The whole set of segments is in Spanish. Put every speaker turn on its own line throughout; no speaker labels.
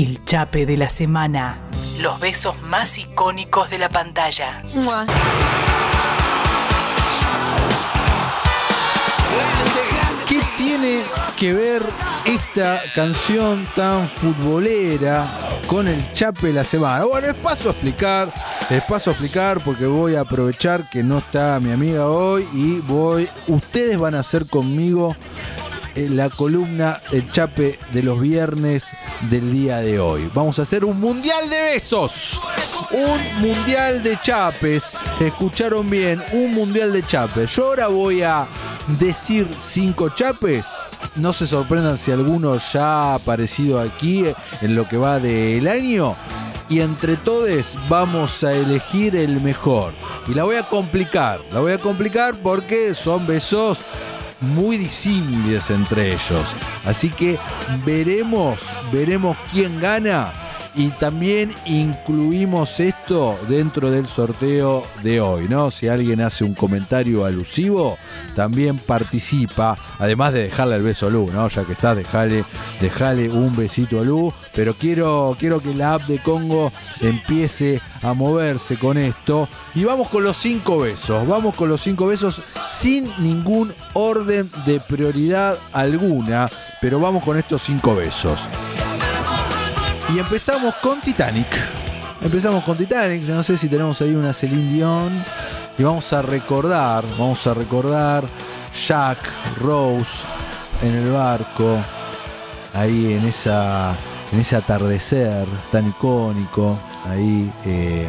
El chape de la semana. Los besos más icónicos de la pantalla.
¿Qué tiene que ver esta canción tan futbolera con el chape de la semana? Bueno, les paso a explicar, les paso a explicar porque voy a aprovechar que no está mi amiga hoy y voy, ustedes van a hacer conmigo eh, la columna El Chape de los viernes del día de hoy. Vamos a hacer un mundial de besos. Un mundial de chapes. Escucharon bien, un mundial de chapes. Yo ahora voy a decir cinco chapes. No se sorprendan si alguno ya ha aparecido aquí en lo que va del año. Y entre todos vamos a elegir el mejor. Y la voy a complicar. La voy a complicar porque son besos muy disímiles entre ellos. Así que veremos, veremos quién gana y también incluimos esto dentro del sorteo de hoy, ¿no? Si alguien hace un comentario alusivo, también participa, además de dejarle el beso a Lu, ¿no? Ya que está, dejale, dejale un besito a Lu, pero quiero, quiero que la app de Congo empiece a moverse con esto. Y vamos con los cinco besos, vamos con los cinco besos sin ningún orden de prioridad alguna, pero vamos con estos cinco besos. Y empezamos con Titanic. Empezamos con Titanic. No sé si tenemos ahí una Celine Dion. Y vamos a recordar, vamos a recordar Jack, Rose en el barco. Ahí en esa. En ese atardecer tan icónico. Ahí eh,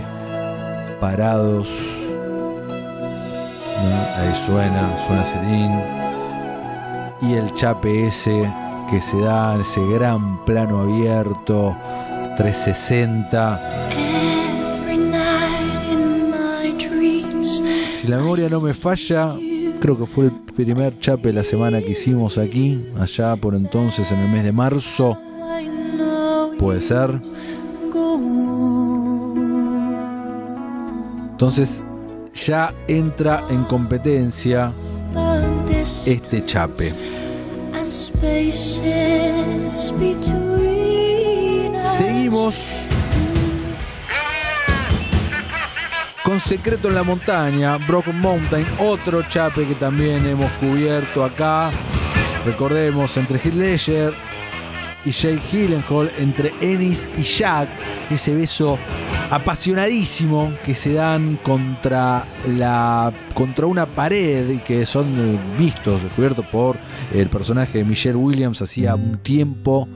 parados. Ahí suena, suena Celine. Y el chape ese que se da en ese gran plano abierto 360. Si la memoria no me falla, creo que fue el primer chape de la semana que hicimos aquí, allá por entonces en el mes de marzo. Puede ser. Entonces ya entra en competencia este chape. Seguimos con Secreto en la Montaña, Broken Mountain, otro chape que también hemos cubierto acá. Recordemos, entre Heath Ledger y Jake Gyllenhaal, entre Ennis y Jack, ese beso apasionadísimo que se dan contra la contra una pared y que son eh, vistos, descubiertos por el personaje de Michelle Williams hacía un tiempo.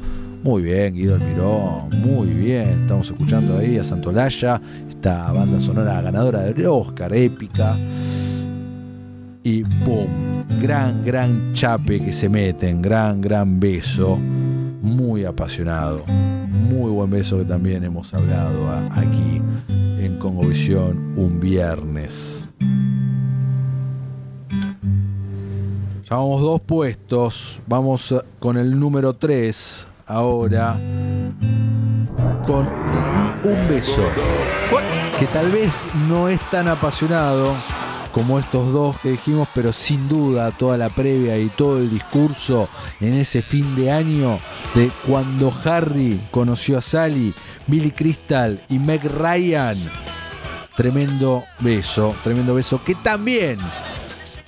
Muy bien, Guido Almirón, muy bien. Estamos escuchando ahí a Santolaya, esta banda sonora ganadora del Oscar, épica. Y ¡pum! Gran, gran chape que se meten, gran, gran beso. Muy apasionado. Muy buen beso que también hemos hablado aquí en Congovisión un viernes. Ya vamos dos puestos. Vamos con el número 3 ahora. Con un beso. Que tal vez no es tan apasionado como estos dos que dijimos, pero sin duda toda la previa y todo el discurso en ese fin de año de cuando Harry conoció a Sally, Billy Crystal y Meg Ryan. Tremendo beso, tremendo beso que también,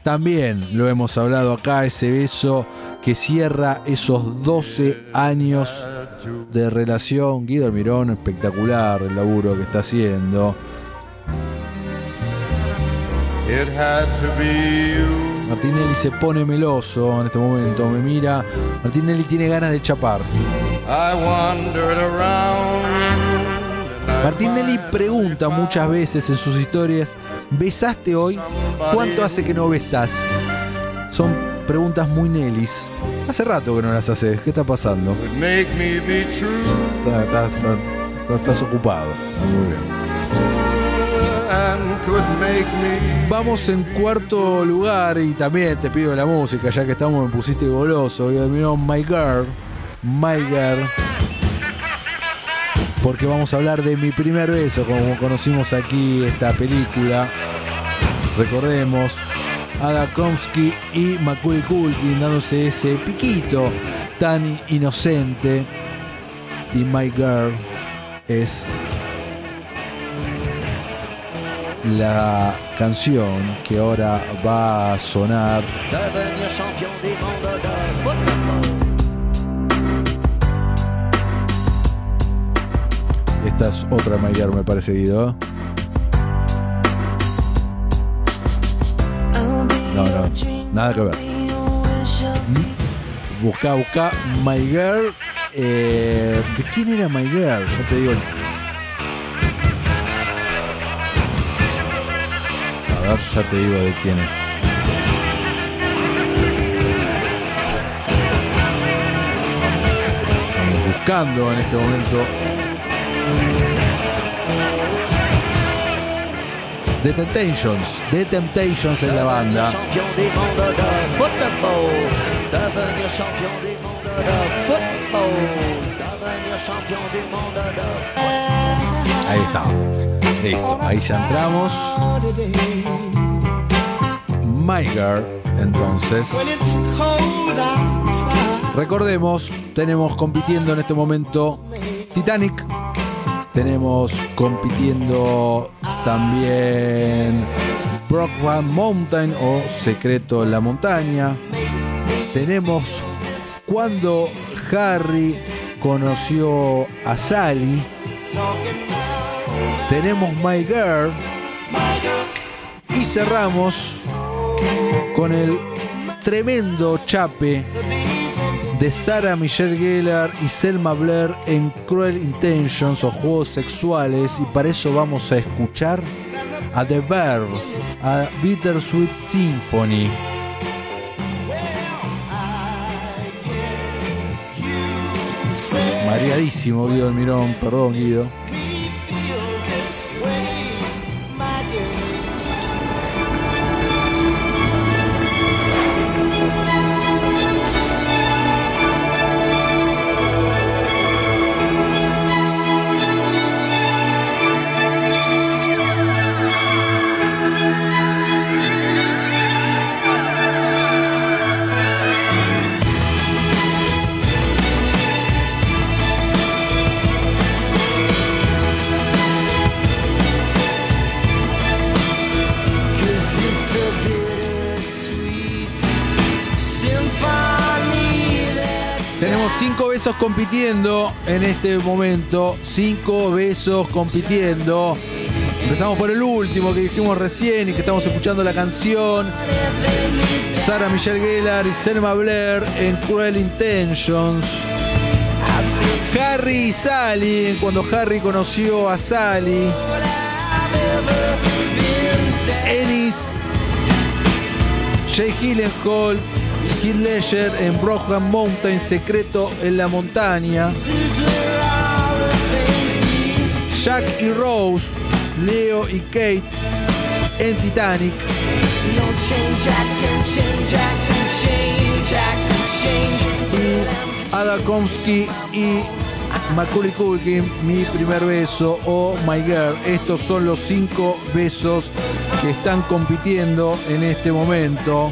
también lo hemos hablado acá, ese beso que cierra esos 12 años de relación. Guido Almirón, espectacular el laburo que está haciendo. Martinelli se pone meloso en este momento, me mira. Martinelli tiene ganas de chapar. Martinelli pregunta muchas veces en sus historias, ¿besaste hoy? ¿Cuánto hace que no besas? Son preguntas muy Nellis. Hace rato que no las haces. ¿Qué está pasando? Estás, estás ocupado. Muy bien. Vamos en cuarto lugar y también te pido la música, ya que estamos, me pusiste goloso. Y terminó My Girl, My Girl. Porque vamos a hablar de mi primer beso, como conocimos aquí esta película. Recordemos, Ada Kromsky y Macaulay Culkin dándose ese piquito tan inocente. y My Girl es la canción que ahora va a sonar. Esta es otra My Girl, me parece, Guido. No, no, nada que ver. Busca, busca My Girl. eh, ¿De quién era My Girl? Yo te digo. Ya te digo de quién es. Estamos buscando en este momento. The Temptations. The Temptations es la banda. Ahí está. Listo. Ahí ya entramos. My Girl, entonces. Recordemos, tenemos compitiendo en este momento Titanic. Tenemos compitiendo también Brockman Mountain o Secreto en la Montaña. Tenemos cuando Harry conoció a Sally. Tenemos My Girl. Y cerramos con el tremendo chape de Sarah Michelle Gellar y Selma Blair en Cruel Intentions o Juegos Sexuales. Y para eso vamos a escuchar a The Verb, a Bittersweet Symphony. Mareadísimo Guido Almirón, perdón Guido. Tenemos cinco besos compitiendo en este momento. Cinco besos compitiendo. Empezamos por el último que dijimos recién y que estamos escuchando la canción. Sarah Michelle Gellar y Selma Blair en Cruel Intentions. Harry y Sally, cuando Harry conoció a Sally. Ennis, Jay Gyllenhaal, Heath Ledger en Brockman Mountain, Secreto en la Montaña. Jack y Rose, Leo y Kate en Titanic. Y Ada Komsky y Macaulay Culkin, Mi Primer Beso o My Girl. Estos son los cinco besos que están compitiendo en este momento.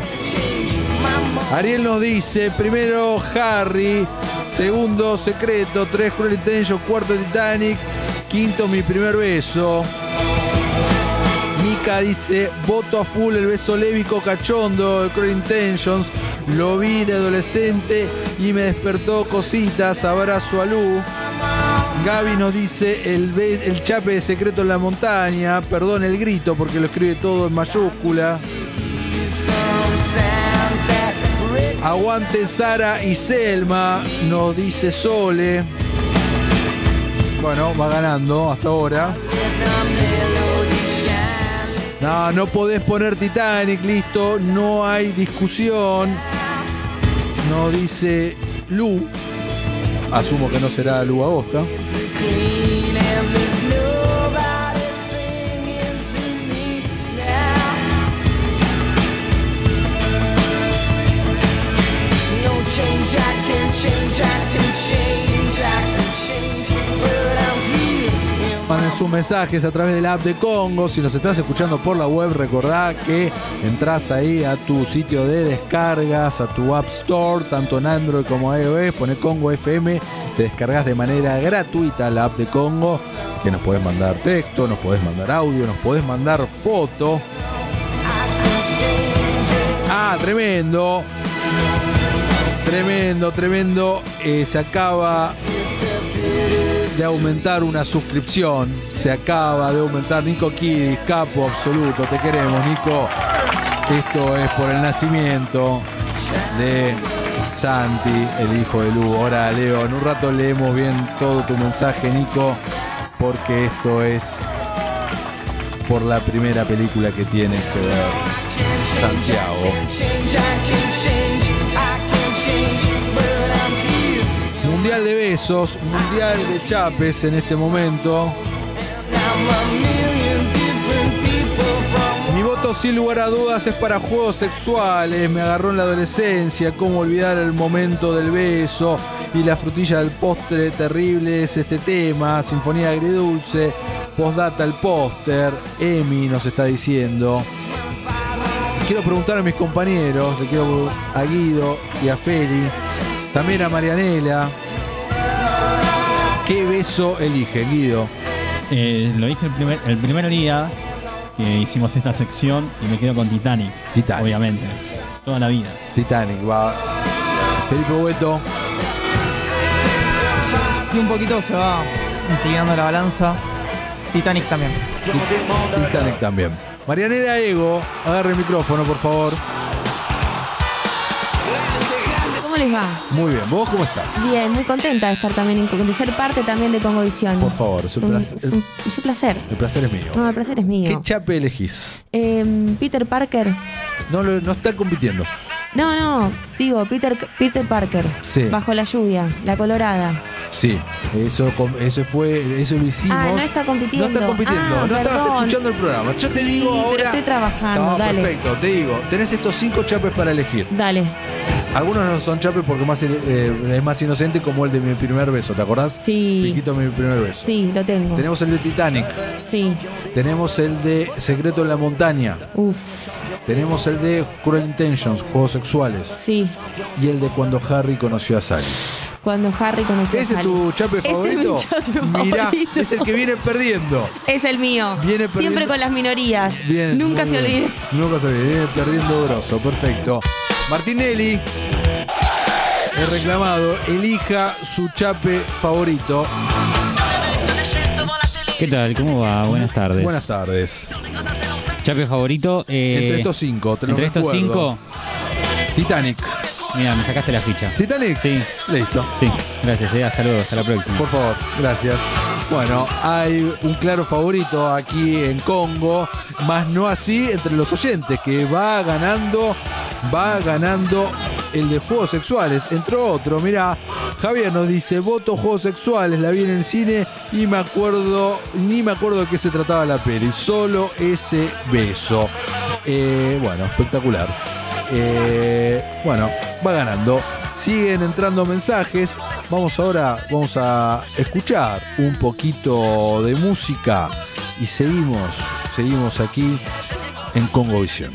Ariel nos dice, primero Harry, segundo Secreto, tres Cruel Intentions, cuarto Titanic, quinto Mi Primer Beso. Mika dice, voto a full el beso lévico cachondo de Cruel Intentions. Lo vi de adolescente y me despertó cositas. Abrazo a Lu. Gaby nos dice el, el chape de secreto en la montaña. Perdón el grito porque lo escribe todo en mayúscula. Aguante Sara y Selma, nos dice Sole. Bueno, va ganando hasta ahora. No, no podés poner Titanic, listo, no hay discusión. No dice Lu. Asumo que no será Lu Agosta. Sus mensajes a través de la app de Congo. Si nos estás escuchando por la web, recordá que entras ahí a tu sitio de descargas, a tu App Store, tanto en Android como iOS, pone Congo FM, te descargas de manera gratuita la app de Congo, que nos podés mandar texto, nos podés mandar audio, nos podés mandar foto. Ah, tremendo. Tremendo, tremendo. Eh, se acaba de aumentar una suscripción. Se acaba de aumentar. Nico Kidis, capo absoluto. Te queremos, Nico. Esto es por el nacimiento de Santi, el hijo de Lu. Ahora, Leo, en un rato leemos bien todo tu mensaje, Nico, porque esto es por la primera película que tienes que ver. Santiago. Besos, mundial de chapes en este momento. Mi voto sin lugar a dudas es para juegos sexuales. Me agarró en la adolescencia. Cómo olvidar el momento del beso y la frutilla del postre terrible es este tema. Sinfonía agridulce. Postdata el póster. Emi nos está diciendo. Quiero preguntar a mis compañeros, le quiero a Guido y a Feli, también a Marianela. ¿Qué beso elige, Guido?
Eh, lo dije el primer, el primer día que hicimos esta sección y me quedo con Titanic.
Titanic.
Obviamente. Toda la vida.
Titanic, va. Felipe Hueto.
Y un poquito se va inclinando la balanza. Titanic también.
Titanic también. Marianela Ego, agarre el micrófono, por favor.
¿Cómo les va?
Muy bien, ¿vos cómo estás?
Bien, muy contenta de estar también en de ser parte también de Congovisión.
Por favor, es un placer.
Es un, es un placer.
El placer es mío.
No, el placer es
¿Qué
mío.
chape elegís?
Em, Peter Parker.
No, no está compitiendo.
No, no, digo, Peter, Peter Parker.
Sí.
Bajo la lluvia, la colorada.
Sí, eso, eso fue, eso lo hicimos.
Ah, no está compitiendo.
No está compitiendo,
Ah,
no estabas
perdón.
escuchando el programa. Yo te
Sí,
digo
pero
ahora.
estoy trabajando,
No,
dale.
perfecto, te digo, tenés estos cinco chapes para elegir.
Dale.
Algunos no son chapes porque más, eh, es más inocente como el de mi primer beso, ¿te acordás?
Sí.
Piquito mi primer beso.
Sí, lo tengo.
Tenemos el de Titanic,
Sí.
tenemos el de Secreto en la Montaña,
Uf.
tenemos el de Cruel Intentions, Juegos Sexuales,
Sí.
y el de Cuando Harry conoció a Sally.
Cuando Harry conoció a
¿Ese es
Sally.
tu chape
Ese es
favorito?
mi chape
Mirá,
favorito.
es el que viene perdiendo.
Es el mío.
Viene perdiendo-
Siempre con las minorías.
Bien,
Nunca se olvide.
Nunca se olvide. Viene perdiendo grosso. Perfecto. Martinelli. El reclamado. Elija su chape favorito.
¿Qué tal? ¿Cómo va? Buenas tardes.
Buenas tardes.
Chape favorito. eh,
Entre estos cinco, te lo
Entre estos
recuerdo.
cinco.
Titanic.
Mira, me sacaste la ficha.
Titanic.
Sí.
Listo.
Sí, gracias. eh, Hasta luego, hasta la próxima.
Por favor, gracias. Bueno, hay un claro favorito aquí en Congo, más no así entre los oyentes, que va ganando, va ganando el de juegos sexuales, entre otros. Mirá, Javier nos dice, voto juegos sexuales, la vi en el cine y me acuerdo, ni me acuerdo de qué se trataba la peli, solo ese beso. Eh, bueno, espectacular. Eh, bueno, va ganando. Siguen entrando mensajes. Vamos ahora, vamos a escuchar un poquito de música y seguimos, seguimos aquí en Congo Visión.